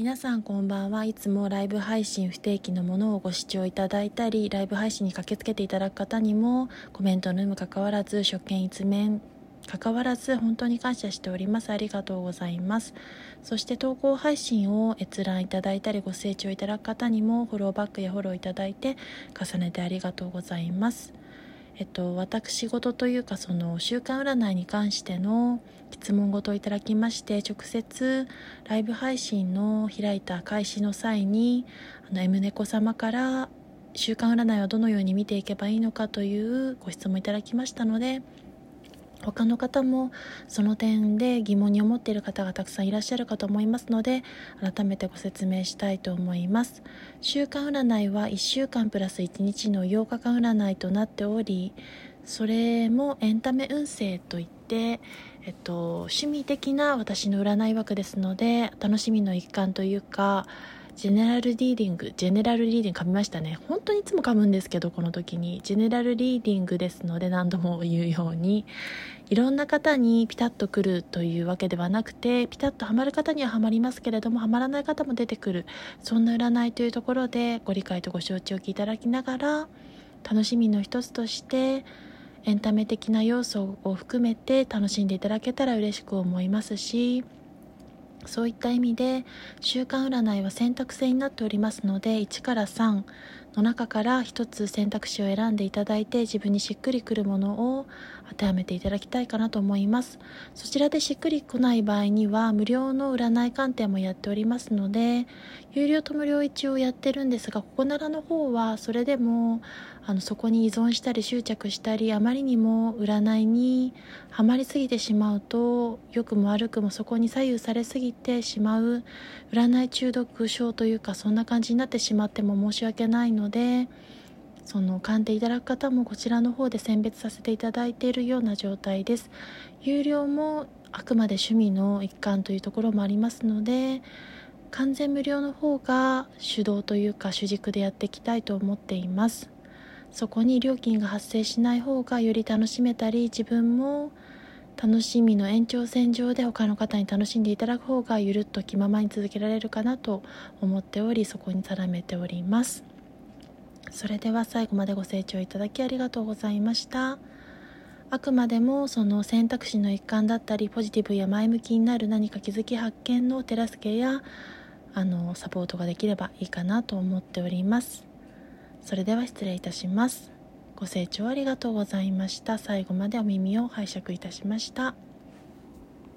皆さんこんばんはいつもライブ配信不定期のものをご視聴いただいたりライブ配信に駆けつけていただく方にもコメントの有無関わらず初見一面関わらず本当に感謝しております。ありがとうございます。そして投稿配信を閲覧いただいたりご清聴いただく方にもフォローバックやフォローいただいて重ねてありがとうございます。えっと、私事というかその週刊占いに関しての質問ごといただきまして直接ライブ配信の開いた開始の際にあの M 猫様から週刊占いはどのように見ていけばいいのかというご質問いただきましたので他の方もその点で疑問に思っている方がたくさんいらっしゃるかと思いますので改めてご説明したいと思います。週間占いは1週間プラス1日の8日間占いとなっておりそれもエンタメ運勢といって、えっと、趣味的な私の占い枠ですので楽しみの一環というか general reading general reading 噛みましたね。本当にいつも噛むんですけどこの時に。 general reading ですので何度も言うように。いろんな方にピタッとくるというわけではなくてピタッとはまる方にははまりますけれどもはまらない方も出てくる。そんな占いというところでご理解とご承知おきいただきながら楽しみの一つとしてエンタメ的な要素を含めて楽しんでいただけたら嬉しく思いますしそういった意味で週間占いは選択制になっておりますので1から3の中から1つ選択肢を選んでいただいて自分にしっくりくるものを当てはめていただきたいかなと思います。そちらでしっくりこない場合には無料の占い鑑定もやっておりますので有料と無料一応やってるんですがここならの方はそれでもあのそこに依存したり執着したりあまりにも占いにはまりすぎてしまうと良くも悪くもそこに左右されすぎてしまう占い中毒症というかそんな感じになってしまっても申し訳ないのでのでその鑑定いただく方もこちらの方で選別させていただいているような状態です。有料もあくまで趣味の一環というところもありますので完全無料の方が主導というか主軸でやっていきたいと思っています。そこに料金が発生しない方がより楽しめたり自分も楽しみの延長線上で他の方に楽しんでいただく方がゆるっと気ままに続けられるかなと思っておりそこに定めております。それでは最後までご清聴いただきありがとうございました。あくまでもその選択肢の一環だったりポジティブや前向きになる何か気づき発見の手助けやあのサポートができればいいかなと思っております。それでは失礼いたします。ご清聴ありがとうございました。最後までお耳を拝借いたしました。